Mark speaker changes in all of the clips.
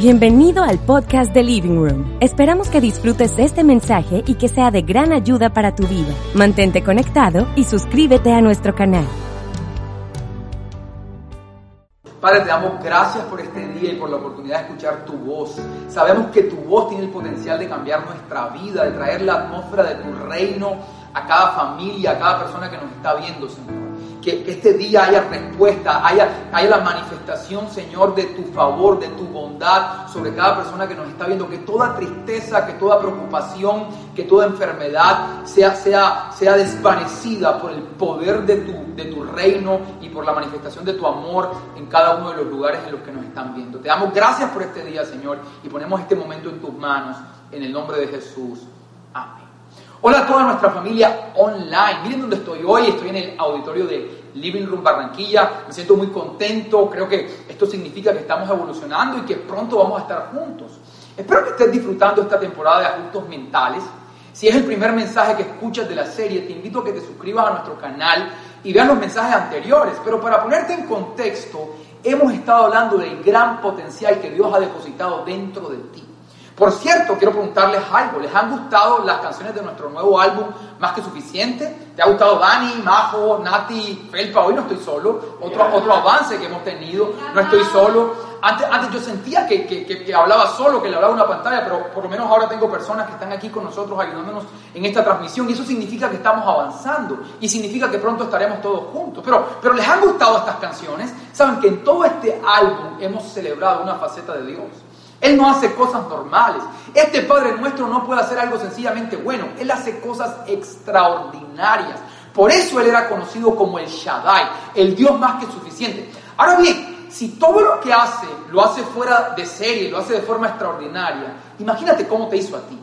Speaker 1: Bienvenido al podcast de Living Room. Esperamos que disfrutes este mensaje y que sea de gran ayuda para tu vida. Mantente conectado y suscríbete a nuestro canal.
Speaker 2: Padre, te damos gracias por este día y por la oportunidad de escuchar tu voz. Sabemos que tu voz tiene el potencial de cambiar nuestra vida, de traer la atmósfera de tu reino a cada familia, a cada persona que nos está viendo, Señor que, este día haya respuesta, haya, haya la manifestación, Señor, de tu favor, de tu bondad sobre cada persona que nos está viendo, que toda tristeza, que toda preocupación, que toda enfermedad sea, sea, sea desvanecida por el poder de tu, de tu reino y por la manifestación de tu amor en cada uno de los lugares en los que nos están viendo. Te damos gracias por este día, Señor, y ponemos este momento en tus manos, en el nombre de Jesús. Amén. Hola a toda nuestra familia online. Miren dónde estoy hoy. Estoy en el auditorio de Living Room Barranquilla. Me siento muy contento. Creo que esto significa que estamos evolucionando y que pronto vamos a estar juntos. Espero que estés disfrutando esta temporada de ajustos mentales. Si es el primer mensaje que escuchas de la serie, te invito a que te suscribas a nuestro canal y veas los mensajes anteriores. Pero para ponerte en contexto, hemos estado hablando del gran potencial que Dios ha depositado dentro de ti. Por cierto, quiero preguntarles algo. ¿Les han gustado las canciones de nuestro nuevo álbum Más que Suficiente? ¿Te ha gustado Dani, Majo, Nati, Felpa? Hoy no estoy solo. Otro, otro avance que hemos tenido. No estoy solo. Antes, antes yo sentía que, que, que, hablaba solo, que le hablaba una pantalla, pero por lo menos ahora tengo personas que están aquí con nosotros ayudándonos en esta transmisión. Y eso significa que estamos avanzando. Y significa que pronto estaremos todos juntos. Pero, pero ¿les han gustado estas canciones? Saben que en todo este álbum hemos celebrado una faceta de Dios. Él no hace cosas normales. Este Padre nuestro no puede hacer algo sencillamente bueno. Él hace cosas extraordinarias. Por eso Él era conocido como el Shaddai, el Dios más que suficiente. Ahora bien, si todo lo que hace lo hace fuera de serie, lo hace de forma extraordinaria, imagínate cómo te hizo a ti.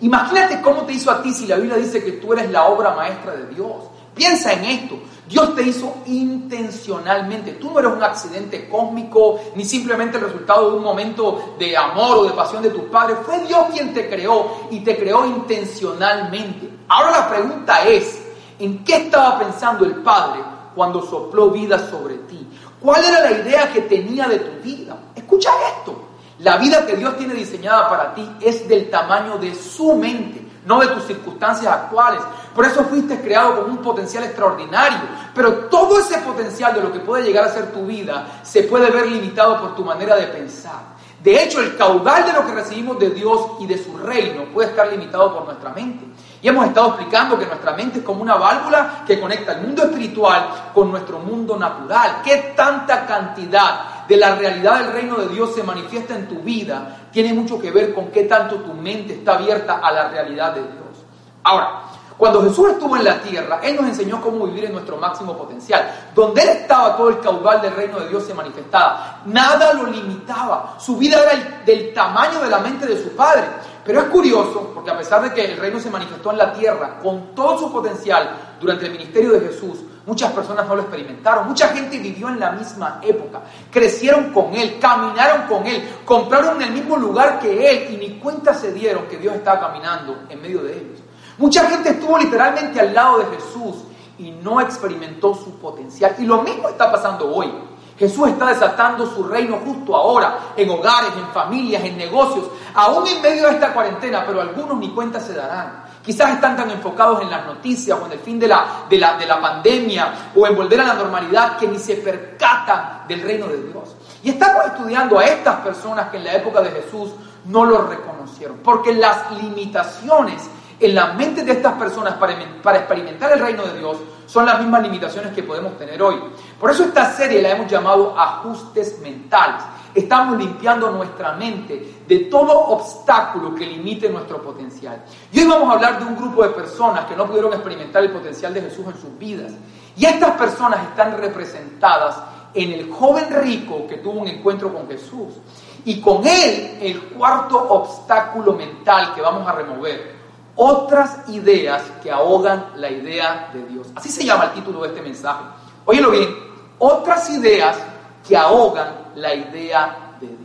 Speaker 2: Imagínate cómo te hizo a ti si la Biblia dice que tú eres la obra maestra de Dios. Piensa en esto. Dios te hizo intencionalmente. Tú no eres un accidente cósmico, ni simplemente el resultado de un momento de amor o de pasión de tus padres. Fue Dios quien te creó y te creó intencionalmente. Ahora la pregunta es, ¿en qué estaba pensando el Padre cuando sopló vida sobre ti? ¿Cuál era la idea que tenía de tu vida? Escucha esto. La vida que Dios tiene diseñada para ti es del tamaño de su mente, no de tus circunstancias actuales. Por eso fuiste creado con un potencial extraordinario. Pero todo ese potencial de lo que puede llegar a ser tu vida se puede ver limitado por tu manera de pensar. De hecho, el caudal de lo que recibimos de Dios y de su reino puede estar limitado por nuestra mente. Y hemos estado explicando que nuestra mente es como una válvula que conecta el mundo espiritual con nuestro mundo natural. ¿Qué tanta cantidad de la realidad del reino de Dios se manifiesta en tu vida? Tiene mucho que ver con qué tanto tu mente está abierta a la realidad de Dios. Ahora, cuando Jesús estuvo en la tierra, Él nos enseñó cómo vivir en nuestro máximo potencial. Donde Él estaba, todo el caudal del reino de Dios se manifestaba. Nada lo limitaba. Su vida era del tamaño de la mente de su Padre. Pero es curioso, porque a pesar de que el reino se manifestó en la tierra con todo su potencial durante el ministerio de Jesús, muchas personas no lo experimentaron. Mucha gente vivió en la misma época. Crecieron con Él, caminaron con Él, compraron en el mismo lugar que Él y ni cuenta se dieron que Dios estaba caminando en medio de ellos. Mucha gente estuvo literalmente al lado de Jesús y no experimentó su potencial. Y lo mismo está pasando hoy. Jesús está desatando su reino justo ahora, en hogares, en familias, en negocios, aún en medio de esta cuarentena, pero algunos ni cuenta se darán. Quizás están tan enfocados en las noticias o en el fin de la, de la, de la pandemia o en volver a la normalidad que ni se percatan del reino de Dios. Y estamos estudiando a estas personas que en la época de Jesús no lo reconocieron, porque las limitaciones en la mente de estas personas para, para experimentar el reino de Dios son las mismas limitaciones que podemos tener hoy. Por eso esta serie la hemos llamado ajustes mentales. Estamos limpiando nuestra mente de todo obstáculo que limite nuestro potencial. Y hoy vamos a hablar de un grupo de personas que no pudieron experimentar el potencial de Jesús en sus vidas. Y estas personas están representadas en el joven rico que tuvo un encuentro con Jesús. Y con él, el cuarto obstáculo mental que vamos a remover, otras ideas que ahogan la idea de Dios. Así se llama el título de este mensaje. Óyelo bien, otras ideas que ahogan la idea de Dios.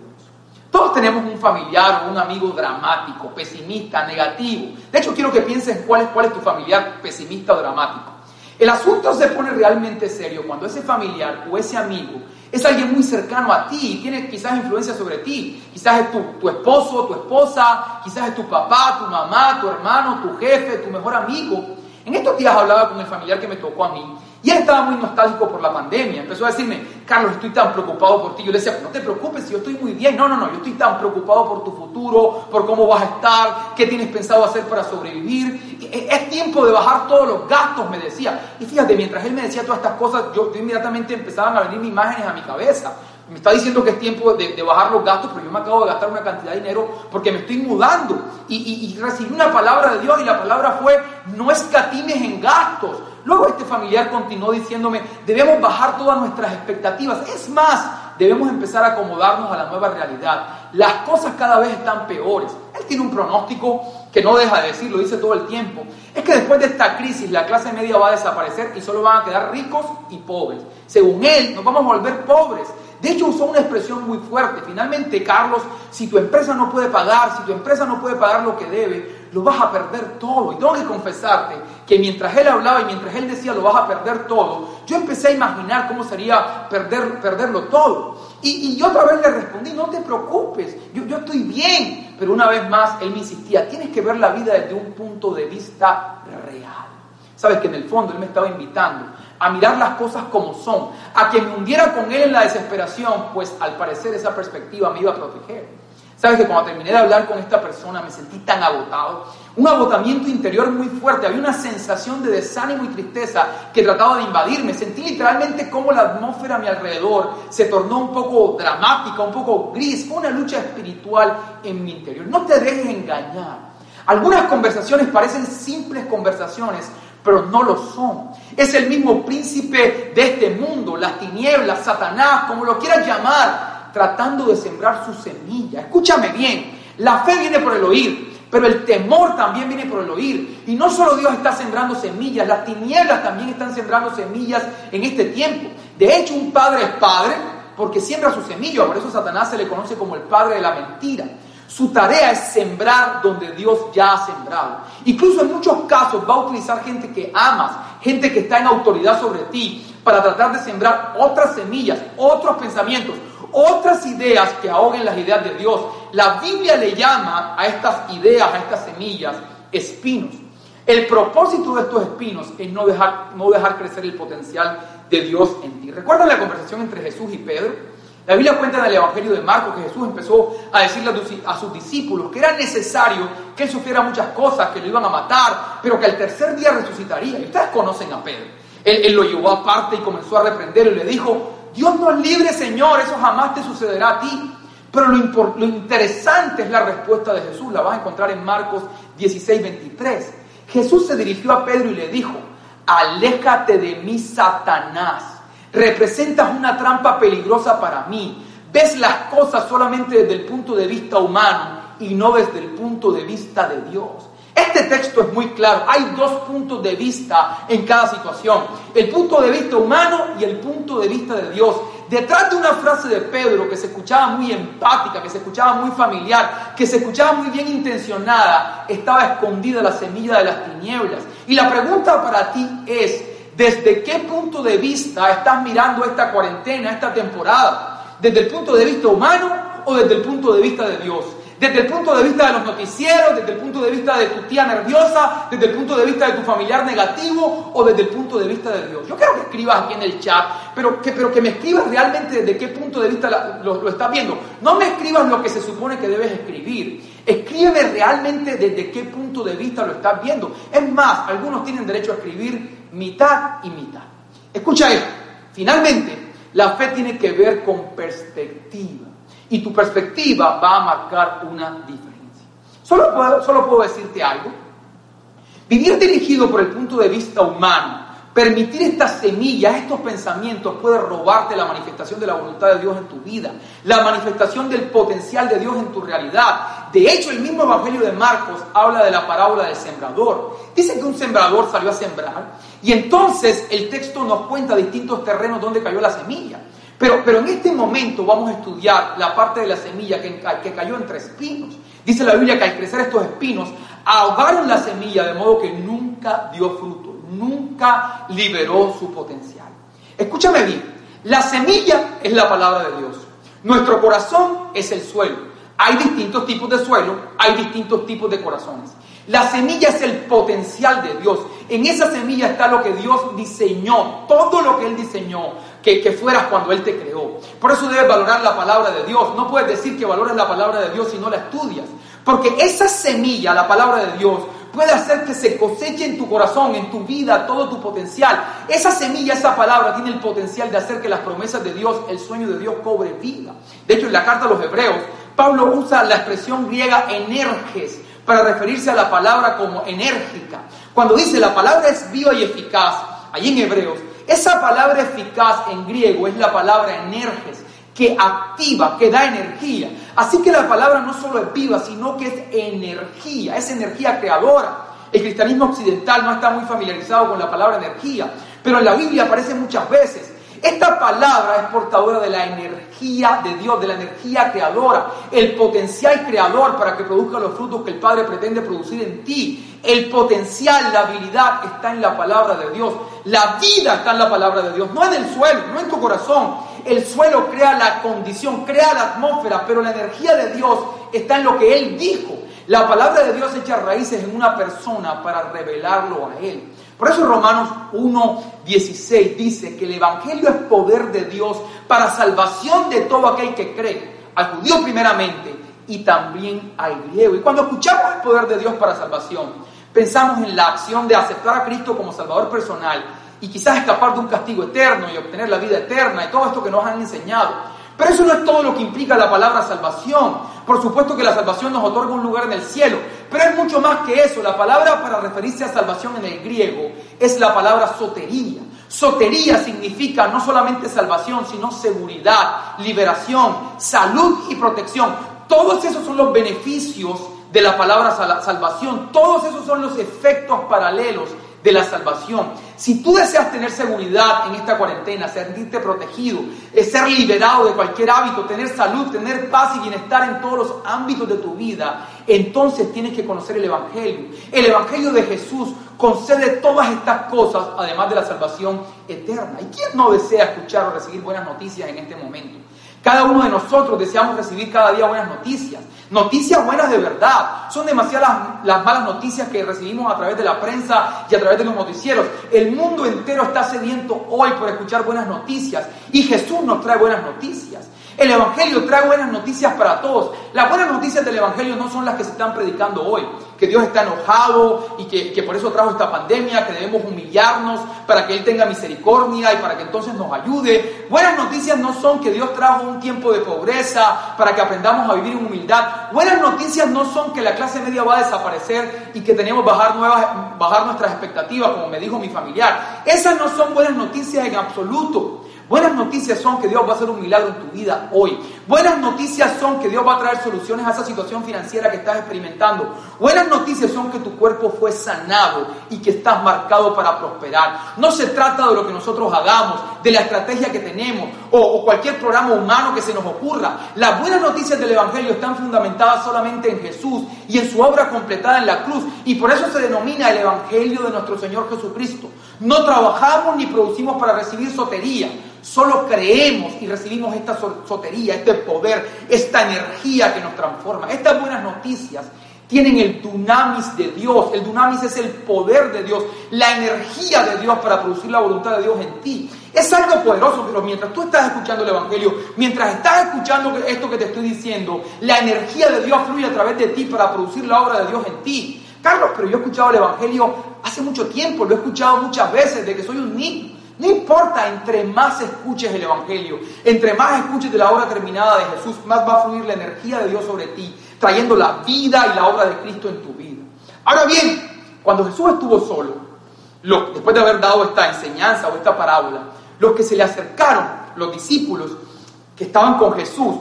Speaker 2: Todos tenemos un familiar o un amigo dramático, pesimista, negativo. De hecho, quiero que pienses cuál es, cuál es tu familiar pesimista o dramático. El asunto se pone realmente serio cuando ese familiar o ese amigo es alguien muy cercano a ti y tiene quizás influencia sobre ti. Quizás es tu, tu, esposo, tu esposa, quizás es tu papá, tu mamá, tu hermano, tu jefe, tu mejor amigo. En estos días hablaba con el familiar que me tocó a mí y él estaba muy nostálgico por la pandemia. Empezó a decirme, Carlos, estoy tan preocupado por ti. Yo le decía, no te preocupes, yo estoy muy bien. No, no, no, yo estoy tan preocupado por tu futuro, por cómo vas a estar, qué tienes pensado hacer para sobrevivir. E, es tiempo de bajar todos los gastos, me decía. Y fíjate, mientras él me decía todas estas cosas, yo, inmediatamente empezaban a venir imágenes a mi cabeza. Me está diciendo que es tiempo de, bajar los gastos, pero yo me acabo de gastar una cantidad de dinero porque me estoy mudando. Y, y recibí una palabra de Dios y la palabra fue, no escatimes en gastos. Luego este familiar continuó diciéndome, debemos bajar todas nuestras expectativas. Es más, debemos empezar a acomodarnos a la nueva realidad. Las cosas cada vez están peores. Él tiene un pronóstico que no deja de decir, lo dice todo el tiempo. Es que después de esta crisis la clase media va a desaparecer y solo van a quedar ricos y pobres. Según él, nos vamos a volver pobres. De hecho, usó una expresión muy fuerte. Finalmente, Carlos, si tu empresa no puede pagar, si tu empresa no puede pagar lo que debe, lo vas a perder todo. Y tengo que confesarte que mientras él hablaba y mientras él decía lo vas a perder todo, yo empecé a imaginar cómo sería perder, perderlo todo. Y, y yo otra vez le respondí, no te preocupes, yo, yo estoy bien. Pero una vez más él me insistía, tienes que ver la vida desde un punto de vista real. Sabes que en el fondo él me estaba invitando a mirar las cosas como son, a que me hundiera con él en la desesperación, pues al parecer esa perspectiva me iba a proteger. Sabes que cuando terminé de hablar con esta persona me sentí tan agotado, un agotamiento interior muy fuerte, había una sensación de desánimo y tristeza que trataba de invadirme, sentí literalmente cómo la atmósfera a mi alrededor se tornó un poco dramática, un poco gris, fue una lucha espiritual en mi interior. No te dejes engañar. Algunas conversaciones parecen simples conversaciones, pero no lo son. Es el mismo príncipe de este mundo, las tinieblas, Satanás, como lo quieras llamar, tratando de sembrar su semilla. Escúchame bien, la fe viene por el oír, pero el temor también viene por el oír. Y no solo Dios está sembrando semillas, las tinieblas también están sembrando semillas en este tiempo. De hecho, un padre es padre porque siembra su semilla, por eso Satanás se le conoce como el padre de la mentira. Su tarea es sembrar donde Dios ya ha sembrado. Incluso en muchos casos va a utilizar gente que amas, gente que está en autoridad sobre ti, para tratar de sembrar otras semillas, otros pensamientos, otras ideas que ahoguen las ideas de Dios. La Biblia le llama a estas ideas, a estas semillas, espinos. El propósito de estos espinos es no dejar, no dejar crecer el potencial de Dios en ti. ¿Recuerdan la conversación entre Jesús y Pedro? La Biblia cuenta en el Evangelio de Marcos que Jesús empezó a decirle a sus discípulos que era necesario que él sufriera muchas cosas, que lo iban a matar, pero que al tercer día resucitaría. Y ustedes conocen a Pedro. Él, lo llevó aparte y comenzó a reprenderlo y le dijo, Dios nos libre, Señor, eso jamás te sucederá a ti. Pero lo, lo, interesante es la respuesta de Jesús, la vas a encontrar en Marcos 16, 23. Jesús se dirigió a Pedro y le dijo, aléjate de mí, Satanás. Representas una trampa peligrosa para mí. Ves las cosas solamente desde el punto de vista humano y no desde el punto de vista de Dios. Este texto es muy claro. Hay dos puntos de vista en cada situación. El punto de vista humano y el punto de vista de Dios. Detrás de una frase de Pedro que se escuchaba muy empática, que se escuchaba muy familiar, que se escuchaba muy bien intencionada, estaba escondida la semilla de las tinieblas. Y la pregunta para ti es, ¿desde qué punto de vista estás mirando esta cuarentena, esta temporada? ¿Desde el punto de vista humano o desde el punto de vista de Dios? Desde el punto de vista de los noticieros, desde el punto de vista de tu tía nerviosa, desde el punto de vista de tu familiar negativo o desde el punto de vista de Dios. Yo quiero que escribas aquí en el chat, pero que, me escribas realmente desde qué punto de vista lo, lo estás viendo. No me escribas lo que se supone que debes escribir. Escribe realmente desde qué punto de vista lo estás viendo. Es más, algunos tienen derecho a escribir mitad y mitad. Escucha esto. Finalmente, la fe tiene que ver con perspectiva. Y tu perspectiva va a marcar una diferencia. Solo puedo, solo puedo decirte algo. Vivir dirigido por el punto de vista humano Permitir estas semillas, estos pensamientos puede robarte la manifestación de la voluntad de Dios en tu vida, la manifestación del potencial de Dios en tu realidad. De hecho, el mismo Evangelio de Marcos habla de la parábola del sembrador. Dice que un sembrador salió a sembrar y entonces el texto nos cuenta distintos terrenos donde cayó la semilla. Pero, pero en este momento vamos a estudiar la parte de la semilla que, que cayó entre espinos. Dice la Biblia que al crecer estos espinos ahogaron la semilla de modo que nunca dio fruto nunca liberó su potencial. Escúchame bien, la semilla es la palabra de Dios. Nuestro corazón es el suelo. Hay distintos tipos de suelo, hay distintos tipos de corazones. La semilla es el potencial de Dios. En esa semilla está lo que Dios diseñó, todo lo que Él diseñó, que, que, fueras cuando Él te creó. Por eso debes valorar la palabra de Dios. No puedes decir que valoras la palabra de Dios si no la estudias. Porque esa semilla, la palabra de Dios, puede hacer que se coseche en tu corazón, en tu vida, todo tu potencial. Esa semilla, esa palabra tiene el potencial de hacer que las promesas de Dios, el sueño de Dios cobre vida. De hecho, en la carta a los hebreos, Pablo usa la expresión griega energes para referirse a la palabra como enérgica. Cuando dice la palabra es viva y eficaz, ahí en hebreos, esa palabra eficaz en griego es la palabra energes que activa, que da energía. Así que la palabra no solo es viva, sino que es energía, es energía creadora. El cristianismo occidental no está muy familiarizado con la palabra energía, pero en la Biblia aparece muchas veces. Esta palabra es portadora de la energía de Dios, de la energía creadora, el potencial creador para que produzca los frutos que el Padre pretende producir en ti. El potencial, la habilidad está en la palabra de Dios. La vida está en la palabra de Dios, no en el suelo, no en tu corazón. El suelo crea la condición, crea la atmósfera, pero la energía de Dios está en lo que Él dijo. La palabra de Dios echa raíces en una persona para revelarlo a Él. Por eso Romanos 1.16 dice que el Evangelio es poder de Dios para salvación de todo aquel que cree, al judío primeramente y también al griego. Y cuando escuchamos el poder de Dios para salvación, pensamos en la acción de aceptar a Cristo como Salvador personal y quizás escapar de un castigo eterno y obtener la vida eterna y todo esto que nos han enseñado. Pero eso no es todo lo que implica la palabra salvación. Por supuesto que la salvación nos otorga un lugar en el cielo, pero es mucho más que eso. La palabra para referirse a salvación en el griego es la palabra sotería. Sotería significa no solamente salvación, sino seguridad, liberación, salud y protección. Todos esos son los beneficios de la palabra salvación. Todos esos son los efectos paralelos de la salvación. Si tú deseas tener seguridad en esta cuarentena, sentirte protegido, ser liberado de cualquier hábito, tener salud, tener paz y bienestar en todos los ámbitos de tu vida, entonces tienes que conocer el Evangelio. El Evangelio de Jesús concede todas estas cosas, además de la salvación eterna. ¿Y quién no desea escuchar o recibir buenas noticias en este momento? Cada uno de nosotros deseamos recibir cada día buenas noticias. Noticias buenas de verdad. Son demasiadas las malas noticias que recibimos a través de la prensa y a través de los noticieros. El mundo entero está sediento hoy por escuchar buenas noticias y Jesús nos trae buenas noticias. El Evangelio trae buenas noticias para todos. Las buenas noticias del Evangelio no son las que se están predicando hoy, que Dios está enojado y que, que, por eso trajo esta pandemia, que debemos humillarnos para que Él tenga misericordia y para que entonces nos ayude. Buenas noticias no son que Dios trajo un tiempo de pobreza para que aprendamos a vivir en humildad. Buenas noticias no son que la clase media va a desaparecer y que tenemos bajar, nuevas, bajar nuestras expectativas, como me dijo mi familiar. Esas no son buenas noticias en absoluto. Buenas noticias son que Dios va a hacer un milagro en tu vida hoy. Buenas noticias son que Dios va a traer soluciones a esa situación financiera que estás experimentando. Buenas noticias son que tu cuerpo fue sanado y que estás marcado para prosperar. No se trata de lo que nosotros hagamos, de la estrategia que tenemos o, cualquier programa humano que se nos ocurra. Las buenas noticias del Evangelio están fundamentadas solamente en Jesús y en su obra completada en la cruz. Y por eso se denomina el Evangelio de nuestro Señor Jesucristo. No trabajamos ni producimos para recibir sotería. Solo creemos y recibimos esta sotería, este poder, esta energía que nos transforma. Estas buenas noticias tienen el dunamis de Dios. El dunamis es el poder de Dios, la energía de Dios para producir la voluntad de Dios en ti. Es algo poderoso, pero mientras tú estás escuchando el Evangelio, mientras estás escuchando esto que te estoy diciendo, la energía de Dios fluye a través de ti para producir la obra de Dios en ti. Carlos, pero yo he escuchado el Evangelio hace mucho tiempo, lo he escuchado muchas veces, de que soy un niño. No importa, entre más escuches el Evangelio, entre más escuches de la obra terminada de Jesús, más va a fluir la energía de Dios sobre ti, trayendo la vida y la obra de Cristo en tu vida. Ahora bien, cuando Jesús estuvo solo, después de haber dado esta enseñanza o esta parábola, los que se le acercaron, los discípulos que estaban con Jesús,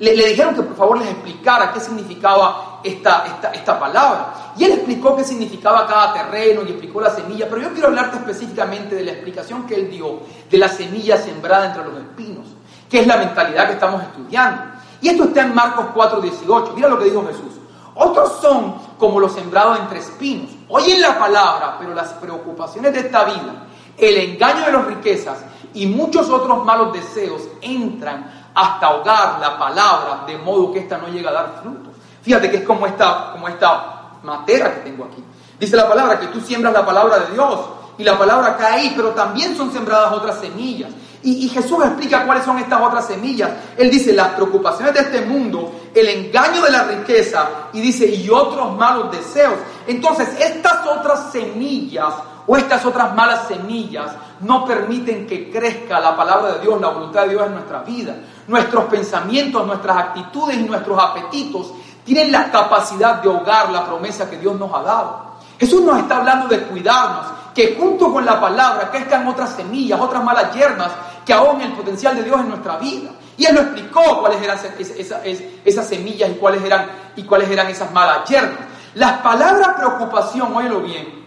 Speaker 2: le, dijeron que por favor les explicara qué significaba esta, esta, palabra. Y él explicó qué significaba cada terreno y explicó la semilla, pero yo quiero hablarte específicamente de la explicación que él dio de la semilla sembrada entre los espinos, que es la mentalidad que estamos estudiando. Y esto está en Marcos 4:18. Mira lo que dijo Jesús. Otros son como los sembrados entre espinos. Oyen la palabra, pero las preocupaciones de esta vida, el engaño de las riquezas y muchos otros malos deseos entran hasta ahogar la palabra de modo que ésta no llega a dar frutos. Fíjate que es como esta, como esta que tengo aquí. Dice la palabra que tú siembras la palabra de Dios y la palabra cae ahí, pero también son sembradas otras semillas. Y, Jesús explica cuáles son estas otras semillas. Él dice las preocupaciones de este mundo, el engaño de la riqueza y dice y otros malos deseos. Entonces estas otras semillas o estas otras malas semillas no permiten que crezca la palabra de Dios, la voluntad de Dios en nuestra vida. Nuestros pensamientos, nuestras actitudes y nuestros apetitos tienen la capacidad de ahogar la promesa que Dios nos ha dado. Jesús nos está hablando de cuidarnos, que junto con la palabra crezcan otras semillas, otras malas hierbas que ahogan el potencial de Dios en nuestra vida. Y Él lo explicó cuáles eran esas, semillas y cuáles eran, y cuáles eran esas malas hierbas. La palabra preocupación, óyelo bien,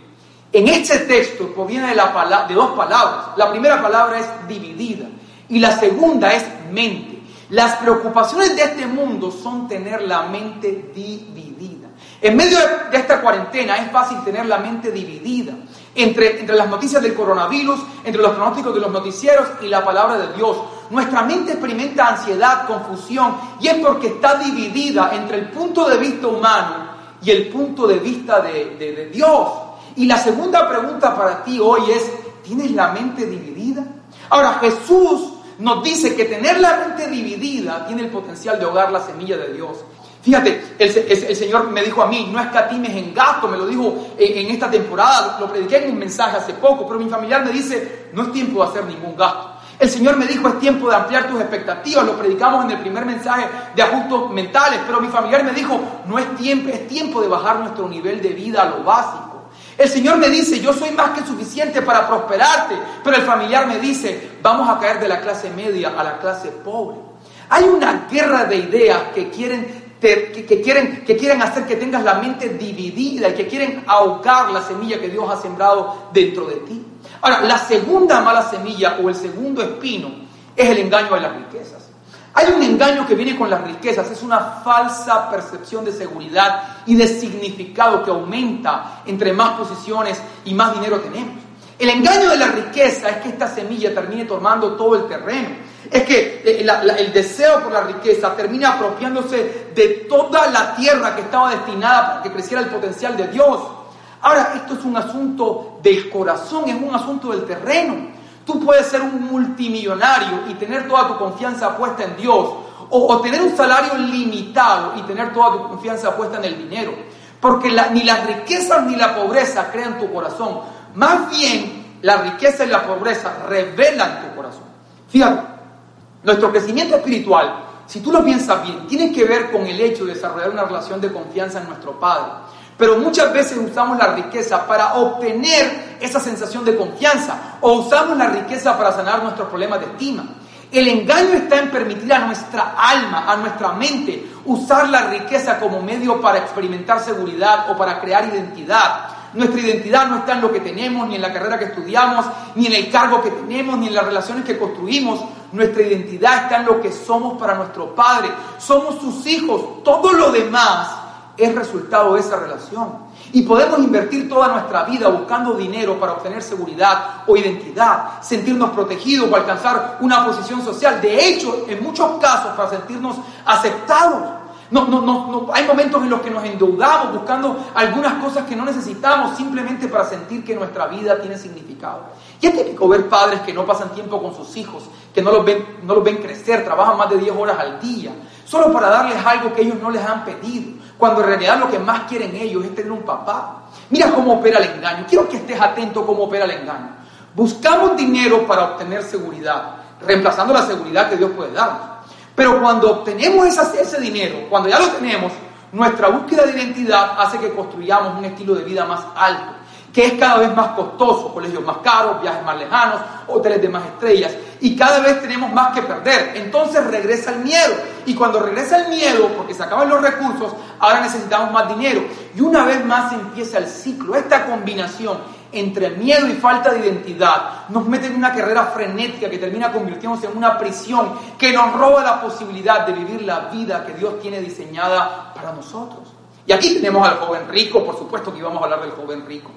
Speaker 2: en este texto proviene de dos palabras. La primera palabra es dividida y la segunda es mente. Las preocupaciones de este mundo son tener la mente dividida. En medio de esta cuarentena es fácil tener la mente dividida entre, entre las noticias del coronavirus, entre los pronósticos de los noticieros y la palabra de Dios. Nuestra mente experimenta ansiedad, confusión, y es porque está dividida entre el punto de vista humano y el punto de vista de, de Dios. Y la segunda pregunta para ti hoy es, ¿tienes la mente dividida? Ahora Jesús nos dice que tener la mente dividida tiene el potencial de ahogar la semilla de Dios. Fíjate, el, Señor me dijo a mí, no escatimes en gasto, me lo dijo en, esta temporada, lo prediqué en un mensaje hace poco, pero mi familiar me dice, no es tiempo de hacer ningún gasto. El Señor me dijo, es tiempo de ampliar tus expectativas, lo predicamos en el primer mensaje de ajustes mentales, pero mi familiar me dijo, no es tiempo, es tiempo de bajar nuestro nivel de vida a lo básico. El Señor me dice, yo soy más que suficiente para prosperarte, pero el familiar me dice, vamos a caer de la clase media a la clase pobre. Hay una guerra de ideas que quieren que, quieren, que hacer que tengas la mente dividida y que quieren ahogar la semilla que Dios ha sembrado dentro de ti. Ahora, la segunda mala semilla o el segundo espino es el engaño de las riquezas. Hay un engaño que viene con las riquezas, es una falsa percepción de seguridad y de significado que aumenta entre más posiciones y más dinero tenemos. El engaño de la riqueza es que esta semilla termine tomando todo el terreno es que eh, el deseo por la riqueza termina apropiándose de toda la tierra que estaba destinada para que creciera el potencial de Dios. Ahora, esto es un asunto del corazón, es un asunto del terreno. Tú puedes ser un multimillonario y tener toda tu confianza puesta en Dios, o, tener un salario limitado y tener toda tu confianza puesta en el dinero. Porque ni las riquezas ni la pobreza crean tu corazón. Más bien, la riqueza y la pobreza revelan tu corazón. Fíjate, nuestro crecimiento espiritual, si tú lo piensas bien, tiene que ver con el hecho de desarrollar una relación de confianza en nuestro Padre. Pero muchas veces usamos la riqueza para obtener esa sensación de confianza o usamos la riqueza para sanar nuestros problemas de estima. El engaño está en permitir a nuestra alma, a nuestra mente, usar la riqueza como medio para experimentar seguridad o para crear identidad. Nuestra identidad no está en lo que tenemos, ni en la carrera que estudiamos, ni en el cargo que tenemos, ni en las relaciones que construimos. Nuestra identidad está en lo que somos para nuestro Padre. Somos sus hijos. Todo lo demás es resultado de esa relación. Y podemos invertir toda nuestra vida buscando dinero para obtener seguridad o identidad, sentirnos protegidos o alcanzar una posición social. De hecho, en muchos casos, para sentirnos aceptados. No, no, no, hay momentos en los que nos endeudamos buscando algunas cosas que no necesitamos simplemente para sentir que nuestra vida tiene significado. Y es típico ver padres que no pasan tiempo con sus hijos, que no los ven, no los ven crecer, trabajan más de 10 horas al día, solo para darles algo que ellos no les han pedido, cuando en realidad lo que más quieren ellos es tener un papá. Mira cómo opera el engaño. Quiero que estés atento cómo opera el engaño. Buscamos dinero para obtener seguridad, reemplazando la seguridad que Dios puede darnos. Pero cuando obtenemos ese dinero, cuando ya lo tenemos, nuestra búsqueda de identidad hace que construyamos un estilo de vida más alto. Que es cada vez más costoso, colegios más caros, viajes más lejanos, hoteles de más estrellas, y cada vez tenemos más que perder. Entonces regresa el miedo, y cuando regresa el miedo, porque se acaban los recursos, ahora necesitamos más dinero, y una vez más empieza el ciclo, esta combinación entre miedo y falta de identidad nos mete en una carrera frenética que termina convirtiéndose en una prisión que nos roba la posibilidad de vivir la vida que Dios tiene diseñada para nosotros. Y aquí tenemos al joven rico, por supuesto que íbamos a hablar del joven rico.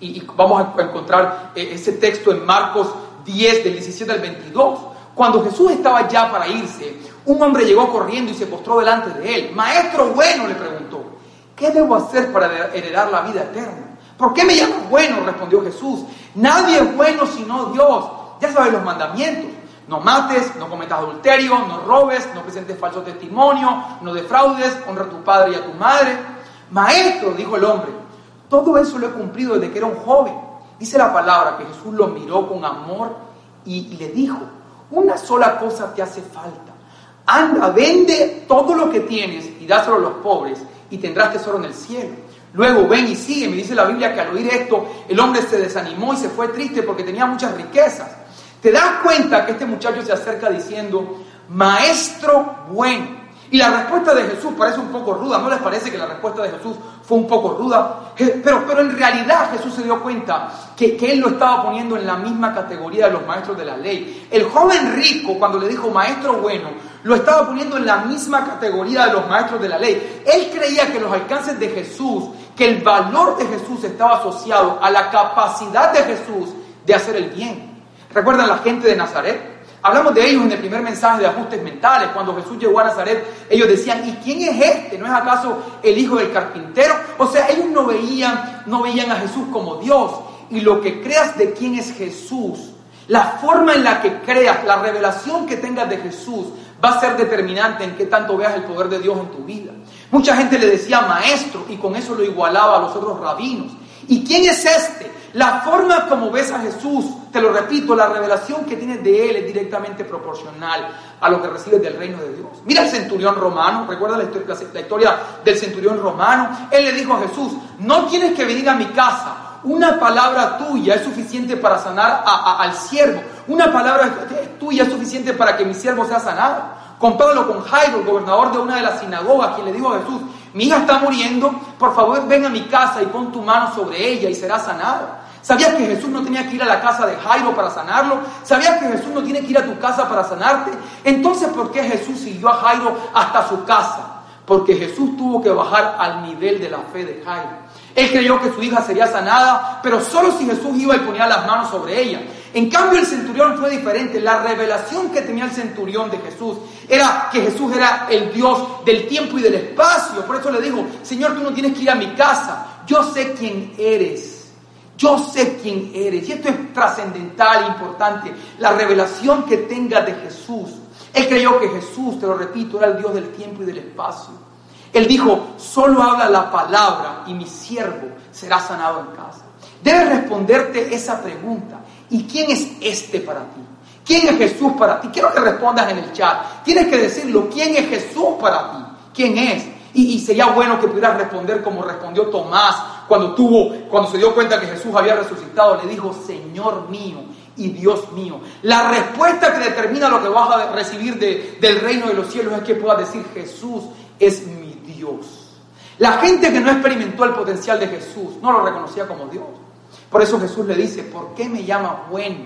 Speaker 2: Y, vamos a encontrar eh, ese texto en Marcos 10, del 17 al 22. Cuando Jesús estaba ya para irse, un hombre llegó corriendo y se postró delante de él. Maestro bueno, le preguntó, ¿qué debo hacer para heredar la vida eterna? ¿Por qué me llamas bueno? respondió Jesús. Nadie es bueno sino Dios. Ya sabes los mandamientos. No mates, no cometas adulterio, no robes, no presentes falso testimonio, no defraudes, honra a tu padre y a tu madre. Maestro, dijo el hombre, todo eso lo he cumplido desde que era un joven. Dice la palabra que Jesús lo miró con amor y, le dijo, una sola cosa te hace falta. Anda, vende todo lo que tienes y dáselo a los pobres y tendrás tesoro en el cielo. Luego ven y sigue. Me dice la Biblia que al oír esto el hombre se desanimó y se fue triste porque tenía muchas riquezas. Te das cuenta que este muchacho se acerca diciendo, maestro bueno. Y la respuesta de Jesús parece un poco ruda, ¿no les parece que la respuesta de Jesús fue un poco ruda? Pero, pero en realidad Jesús se dio cuenta que, que, él lo estaba poniendo en la misma categoría de los maestros de la ley. El joven rico, cuando le dijo maestro bueno, lo estaba poniendo en la misma categoría de los maestros de la ley. Él creía que los alcances de Jesús, que el valor de Jesús estaba asociado a la capacidad de Jesús de hacer el bien. ¿Recuerdan la gente de Nazaret? Hablamos de ellos en el primer mensaje de ajustes mentales. Cuando Jesús llegó a Nazaret, ellos decían, ¿y quién es este? ¿No es acaso el hijo del carpintero? O sea, ellos no veían, no veían a Jesús como Dios. Y lo que creas de quién es Jesús, la forma en la que creas, la revelación que tengas de Jesús, va a ser determinante en qué tanto veas el poder de Dios en tu vida. Mucha gente le decía maestro y con eso lo igualaba a los otros rabinos. ¿Y quién es este? La forma como ves a Jesús, te lo repito, la revelación que tienes de Él es directamente proporcional a lo que recibes del reino de Dios. Mira el centurión romano, recuerda la historia, del centurión romano. Él le dijo a Jesús, no tienes que venir a mi casa, una palabra tuya es suficiente para sanar al siervo. Una palabra tuya es suficiente para que mi siervo sea sanado. Compáralo con Jairo, el gobernador de una de las sinagogas, quien le dijo a Jesús, mi hija está muriendo, por favor ven a mi casa y pon tu mano sobre ella y será sanada. ¿Sabías que Jesús no tenía que ir a la casa de Jairo para sanarlo? ¿Sabías que Jesús no tiene que ir a tu casa para sanarte? Entonces, ¿por qué Jesús siguió a Jairo hasta su casa? Porque Jesús tuvo que bajar al nivel de la fe de Jairo. Él creyó que su hija sería sanada, pero solo si Jesús iba y ponía las manos sobre ella. En cambio, el centurión fue diferente. La revelación que tenía el centurión de Jesús era que Jesús era el Dios del tiempo y del espacio. Por eso le dijo, Señor, tú no tienes que ir a mi casa. Yo sé quién eres. Yo sé quién eres. Y esto es trascendental, importante. La revelación que tenga de Jesús. Él creyó que Jesús, te lo repito, era el Dios del tiempo y del espacio. Él dijo, solo habla la palabra y mi siervo será sanado en casa. Debes responderte esa pregunta. ¿Y quién es este para ti? ¿Quién es Jesús para ti? Quiero que respondas en el chat. Tienes que decirlo. ¿Quién es Jesús para ti? ¿Quién es? Y, sería bueno que pudieras responder como respondió Tomás cuando tuvo, cuando se dio cuenta que Jesús había resucitado, le dijo, Señor mío y Dios mío. La respuesta que determina lo que vas a recibir del reino de los cielos es que puedas decir, Jesús es mi Dios. La gente que no experimentó el potencial de Jesús no lo reconocía como Dios. Por eso Jesús le dice, ¿por qué me llama bueno?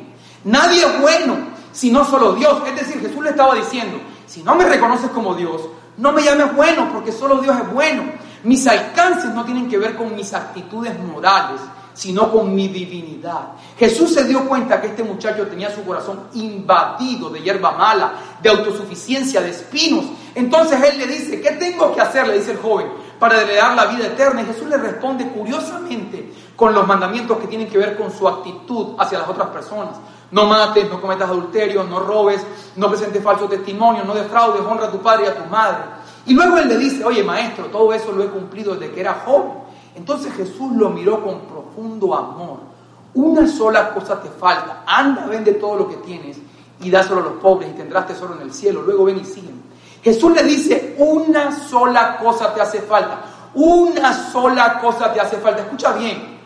Speaker 2: Nadie es bueno, sino solo Dios. Es decir, Jesús le estaba diciendo, si no me reconoces como Dios, no me llames bueno porque solo Dios es bueno. Mis alcances no tienen que ver con mis actitudes morales, sino con mi divinidad. Jesús se dio cuenta que este muchacho tenía su corazón invadido de hierba mala, de autosuficiencia, de espinos. Entonces él le dice, ¿qué tengo que hacer? Le dice el joven, para heredar la vida eterna. Y Jesús le responde curiosamente con los mandamientos que tienen que ver con su actitud hacia las otras personas. No mates, no cometas adulterio, no robes, no presentes falso testimonio, no defraudes, honra a tu padre y a tu madre. Y luego él le dice, oye maestro, todo eso lo he cumplido desde que era joven. Entonces Jesús lo miró con profundo amor. Una sola cosa te falta. Anda, vende todo lo que tienes y dáselo a los pobres y tendrás tesoro en el cielo. Luego ven y siguen. Jesús le dice, una sola cosa te hace falta. Una sola cosa te hace falta. Escucha bien.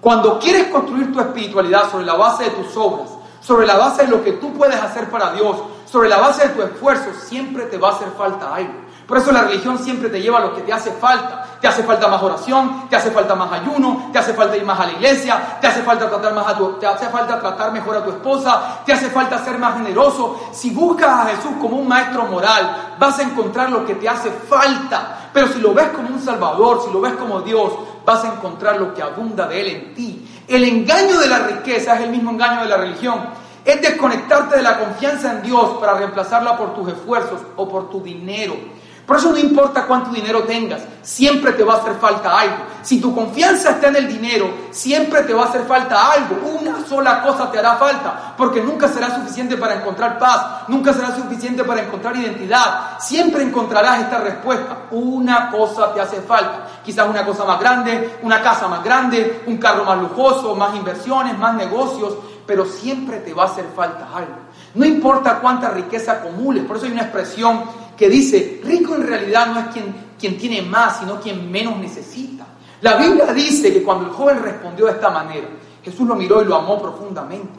Speaker 2: Cuando quieres construir tu espiritualidad sobre la base de tus obras, sobre la base de lo que tú puedes hacer para Dios, sobre la base de tu esfuerzo, siempre te va a hacer falta algo. Por eso la religión siempre te lleva a lo que te hace falta. Te hace falta más oración, te hace falta más ayuno, te hace falta ir más a la iglesia, te hace falta tratar más a tu, te hace falta tratar mejor a tu esposa, te hace falta ser más generoso. Si buscas a Jesús como un maestro moral, vas a encontrar lo que te hace falta. Pero si lo ves como un salvador, si lo ves como Dios, vas a encontrar lo que abunda de él en ti. El engaño de la riqueza es el mismo engaño de la religión. Es desconectarte de la confianza en Dios para reemplazarla por tus esfuerzos o por tu dinero. Por eso no importa cuánto dinero tengas, siempre te va a hacer falta algo. Si tu confianza está en el dinero, siempre te va a hacer falta algo. Una sola cosa te hará falta, porque nunca será suficiente para encontrar paz, nunca será suficiente para encontrar identidad. Siempre encontrarás esta respuesta. Una cosa te hace falta. Quizás una cosa más grande, una casa más grande, un carro más lujoso, más inversiones, más negocios, pero siempre te va a hacer falta algo. No importa cuánta riqueza acumules, por eso hay una expresión que dice, rico en realidad no es quien, quien tiene más, sino quien menos necesita. La Biblia dice que cuando el joven respondió de esta manera, Jesús lo miró y lo amó profundamente.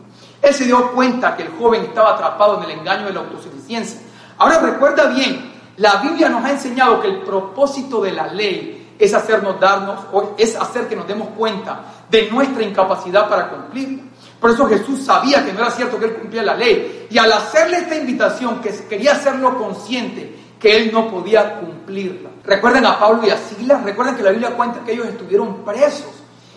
Speaker 2: Él se dio cuenta que el joven estaba atrapado en el engaño de la autosuficiencia. Ahora recuerda bien, la Biblia nos ha enseñado que el propósito de la ley es hacernos darnos, es hacer que nos demos cuenta de nuestra incapacidad para cumplirla. Por eso Jesús sabía que no era cierto que él cumplía la ley. Y al hacerle esta invitación, que quería hacerlo consciente, que él no podía cumplirla. Recuerden a Pablo y a Silas, recuerden que la Biblia cuenta que ellos estuvieron presos.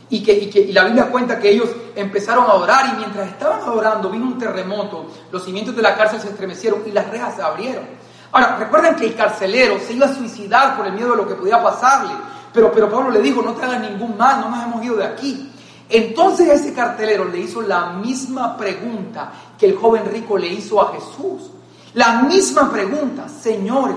Speaker 2: Y que, la Biblia cuenta que ellos empezaron a orar y mientras estaban adorando vino un terremoto, los cimientos de la cárcel se estremecieron y las rejas se abrieron. Ahora, recuerden que el carcelero se iba a suicidar por el miedo de lo que podía pasarle, pero, pero Pablo le dijo, no te hagas ningún mal, no nos hemos ido de aquí. Entonces ese cartelero le hizo la misma pregunta que el joven rico le hizo a Jesús. La misma pregunta, señores,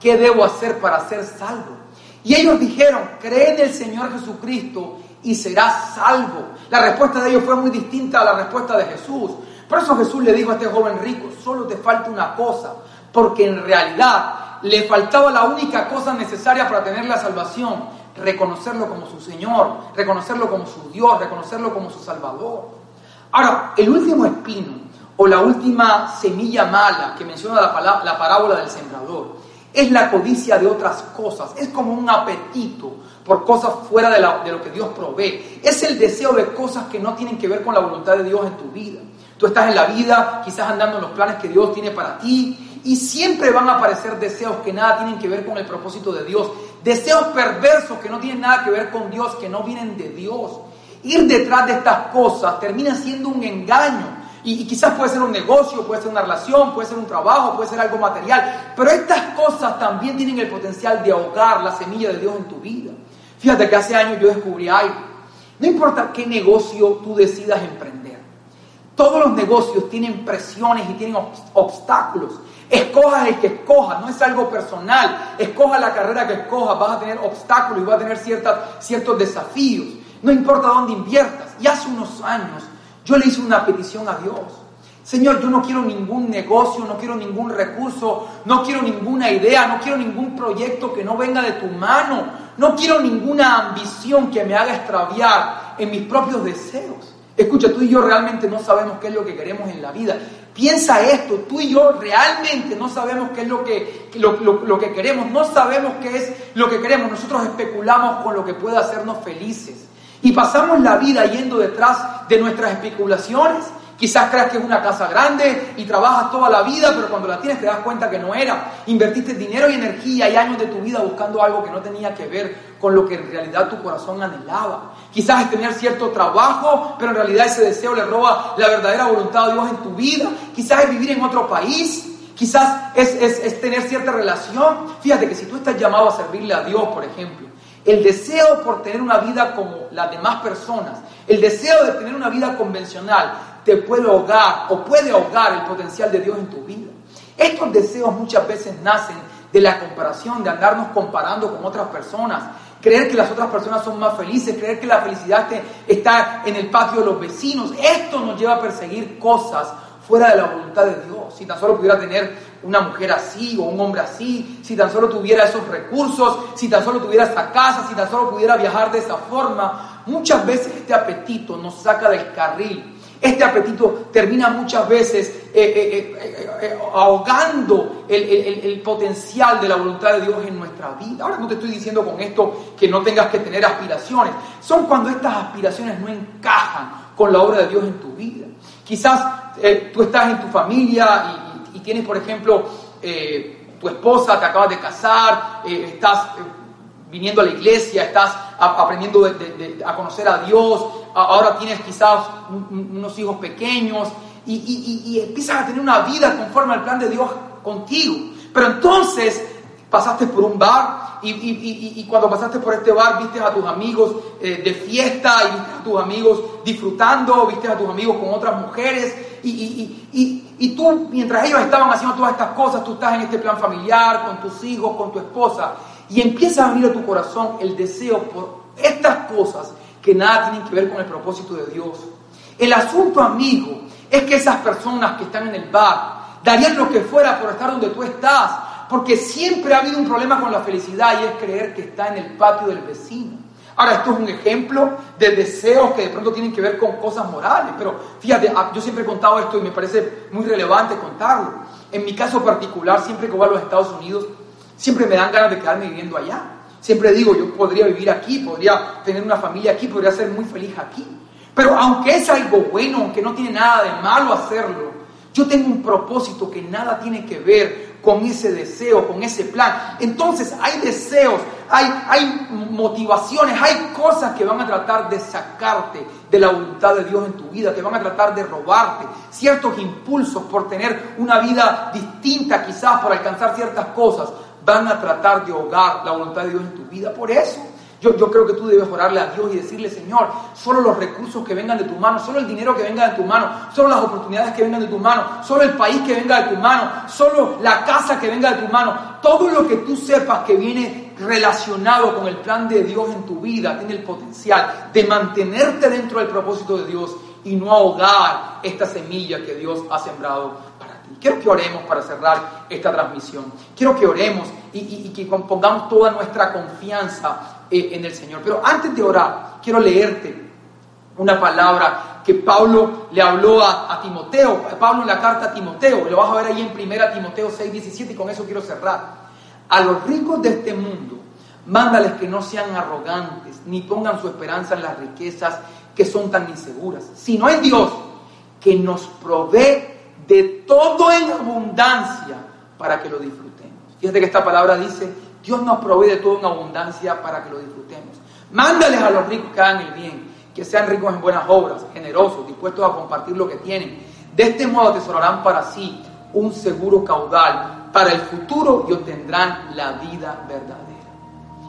Speaker 2: ¿qué debo hacer para ser salvo? Y ellos dijeron, cree en el Señor Jesucristo y serás salvo. La respuesta de ellos fue muy distinta a la respuesta de Jesús. Por eso Jesús le dijo a este joven rico, solo te falta una cosa, porque en realidad le faltaba la única cosa necesaria para tener la salvación, reconocerlo como su Señor, reconocerlo como su Dios, reconocerlo como su Salvador. Ahora, el último espino o la última semilla mala que menciona la, la parábola del sembrador es la codicia de otras cosas, es como un apetito por cosas fuera de, de lo que Dios provee, es el deseo de cosas que no tienen que ver con la voluntad de Dios en tu vida. Tú estás en la vida, quizás andando en los planes que Dios tiene para ti, y siempre van a aparecer deseos que nada tienen que ver con el propósito de Dios. Deseos perversos que no tienen nada que ver con Dios, que no vienen de Dios. Ir detrás de estas cosas termina siendo un engaño. Y, quizás puede ser un negocio, puede ser una relación, puede ser un trabajo, puede ser algo material. Pero estas cosas también tienen el potencial de ahogar la semilla de Dios en tu vida. Fíjate que hace años yo descubrí algo. No importa qué negocio tú decidas emprender. Todos los negocios tienen presiones y tienen obstáculos. Escojas el que escojas, no es algo personal. Escoja la carrera que escojas, vas a tener obstáculos y vas a tener ciertas, ciertos desafíos. No importa dónde inviertas. Y hace unos años yo le hice una petición a Dios. Señor, yo no quiero ningún negocio, no quiero ningún recurso, no quiero ninguna idea, no quiero ningún proyecto que no venga de tu mano, no quiero ninguna ambición que me haga extraviar en mis propios deseos. Escucha, tú y yo realmente no sabemos qué es lo que queremos en la vida. Piensa esto, tú y yo realmente no sabemos qué es lo que, lo, que queremos, no sabemos qué es lo que queremos. Nosotros especulamos con lo que puede hacernos felices. Y pasamos la vida yendo detrás de nuestras especulaciones Quizás creas que es una casa grande y trabajas toda la vida, pero cuando la tienes te das cuenta que no era. Invertiste dinero y energía y años de tu vida buscando algo que no tenía que ver con lo que en realidad tu corazón anhelaba. Quizás es tener cierto trabajo, pero en realidad ese deseo le roba la verdadera voluntad de Dios en tu vida. Quizás es vivir en otro país. Quizás es, es tener cierta relación. Fíjate que si tú estás llamado a servirle a Dios, por ejemplo, el deseo por tener una vida como las demás personas, el deseo de tener una vida convencional, te puede ahogar o puede ahogar el potencial de Dios en tu vida. Estos deseos muchas veces nacen de la comparación, de andarnos comparando con otras personas, creer que las otras personas son más felices, creer que la felicidad está en el patio de los vecinos. Esto nos lleva a perseguir cosas fuera de la voluntad de Dios. Si tan solo pudiera tener una mujer así o un hombre así, si tan solo tuviera esos recursos, si tan solo tuviera esta casa, si tan solo pudiera viajar de esa forma, muchas veces este apetito nos saca del carril. Este apetito termina muchas veces eh, eh, eh, ahogando el, potencial de la voluntad de Dios en nuestra vida. Ahora no te estoy diciendo con esto que no tengas que tener aspiraciones. Son cuando estas aspiraciones no encajan con la obra de Dios en tu vida. Quizás tú estás en tu familia y, tienes, por ejemplo, tu esposa, te acabas de casar, estás viniendo a la iglesia, estás aprendiendo a conocer a Dios, ahora tienes quizás unos hijos pequeños y, empiezas a tener una vida conforme al plan de Dios contigo. Pero entonces pasaste por un bar y, cuando pasaste por este bar viste a tus amigos eh, de fiesta y viste a tus amigos disfrutando, viste a tus amigos con otras mujeres y, tú mientras ellos estaban haciendo todas estas cosas, tú estás en este plan familiar, con tus hijos, con tu esposa y empieza a venir a tu corazón el deseo por estas cosas que nada tienen que ver con el propósito de Dios. El asunto, amigo, es que esas personas que están en el bar darían lo que fuera por estar donde tú estás, porque siempre ha habido un problema con la felicidad y es creer que está en el patio del vecino. Ahora, esto es un ejemplo de deseos que de pronto tienen que ver con cosas morales, pero fíjate, ah, yo siempre he contado esto y me parece muy relevante contarlo. En mi caso particular, siempre que voy a los Estados Unidos, Siempre me dan ganas de quedarme viviendo allá. Siempre digo, yo podría vivir aquí, podría tener una familia aquí, podría ser muy feliz aquí. Pero aunque es algo bueno, aunque no tiene nada de malo hacerlo, yo tengo un propósito que nada tiene que ver con ese deseo, con ese plan. Entonces hay deseos, hay, hay motivaciones, hay cosas que van a tratar de sacarte de la voluntad de Dios en tu vida, que van a tratar de robarte ciertos impulsos por tener una vida distinta quizás, por alcanzar ciertas cosas van a tratar de ahogar la voluntad de Dios en tu vida. Por eso, yo, creo que tú debes orarle a Dios y decirle, Señor, solo los recursos que vengan de tu mano, solo el dinero que venga de tu mano, solo las oportunidades que vengan de tu mano, solo el país que venga de tu mano, solo la casa que venga de tu mano, todo lo que tú sepas que viene relacionado con el plan de Dios en tu vida, tiene el potencial de mantenerte dentro del propósito de Dios y no ahogar esta semilla que Dios ha sembrado Quiero que oremos para cerrar esta transmisión. Quiero que oremos y, que pongamos toda nuestra confianza eh, en el Señor. Pero antes de orar, quiero leerte una palabra que Pablo le habló a, Timoteo. Pablo en la carta a Timoteo. Lo vas a ver ahí en 1 Timoteo 6, 17 y con eso quiero cerrar. A los ricos de este mundo, mándales que no sean arrogantes ni pongan su esperanza en las riquezas que son tan inseguras, sino en Dios que nos provee de todo en abundancia para que lo disfrutemos. Fíjate que esta palabra dice, Dios nos provee de todo en abundancia para que lo disfrutemos. Mándales a los ricos que hagan el bien, que sean ricos en buenas obras, generosos, dispuestos a compartir lo que tienen. De este modo atesorarán para sí un seguro caudal para el futuro y obtendrán la vida verdadera.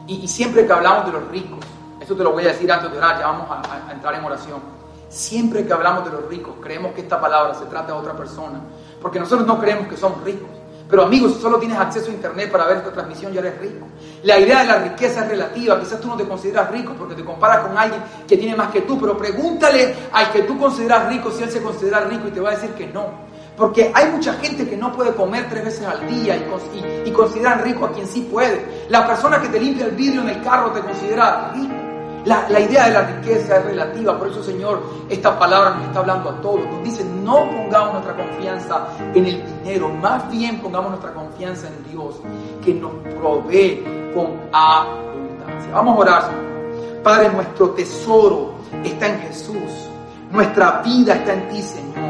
Speaker 2: Y, siempre que hablamos de los ricos, eso te lo voy a decir antes de orar, ya vamos a entrar en oración Siempre que hablamos de los ricos, creemos que esta palabra se trata de otra persona, porque nosotros no creemos que somos ricos. Pero amigos, solo tienes acceso a internet para ver esta transmisión, ya eres rico. La idea de la riqueza es relativa. Quizás tú no te consideras rico porque te comparas con alguien que tiene más que tú, pero pregúntale al que tú consideras rico si él se considera rico y te va a decir que no. Porque hay mucha gente que no puede comer tres veces al día y, y consideran rico a quien sí puede. La persona que te limpia el vidrio en el carro te considera rico. La, idea de la riqueza es relativa, por eso Señor, esta palabra nos está hablando a todos. Nos dice, no pongamos nuestra confianza en el dinero, más bien pongamos nuestra confianza en Dios, que nos provee con abundancia. Vamos a orar, Señor. Padre, nuestro tesoro está en Jesús. Nuestra vida está en ti, Señor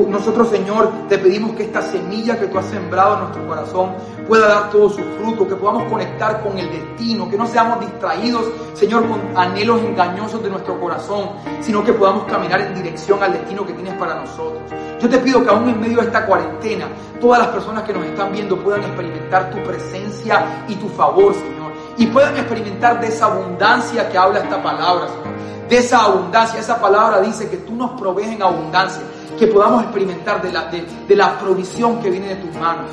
Speaker 2: nosotros, Señor, te pedimos que esta semilla que tú has sembrado en nuestro corazón pueda dar todo su fruto, que podamos conectar con el destino, que no seamos distraídos, Señor, con anhelos engañosos de nuestro corazón, sino que podamos caminar en dirección al destino que tienes para nosotros. Yo te pido que aún en medio de esta cuarentena, todas las personas que nos están viendo puedan experimentar tu presencia y tu favor, Señor, y puedan experimentar de esa abundancia que habla esta palabra, Señor. De esa abundancia, esa palabra dice que tú nos provees en abundancia que podamos experimentar de la, de, la provisión que viene de tus manos.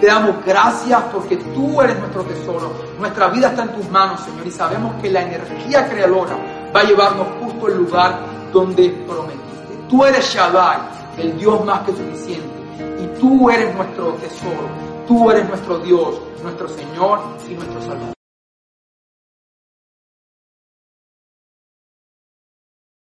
Speaker 2: Te damos gracias porque tú eres nuestro tesoro. Nuestra vida está en tus manos, Señor, y sabemos que la energía creadora va a llevarnos justo al lugar donde prometiste. Tú eres Shaddai, el Dios más que suficiente, y tú eres nuestro tesoro. Tú eres nuestro Dios, nuestro Señor y nuestro Salvador.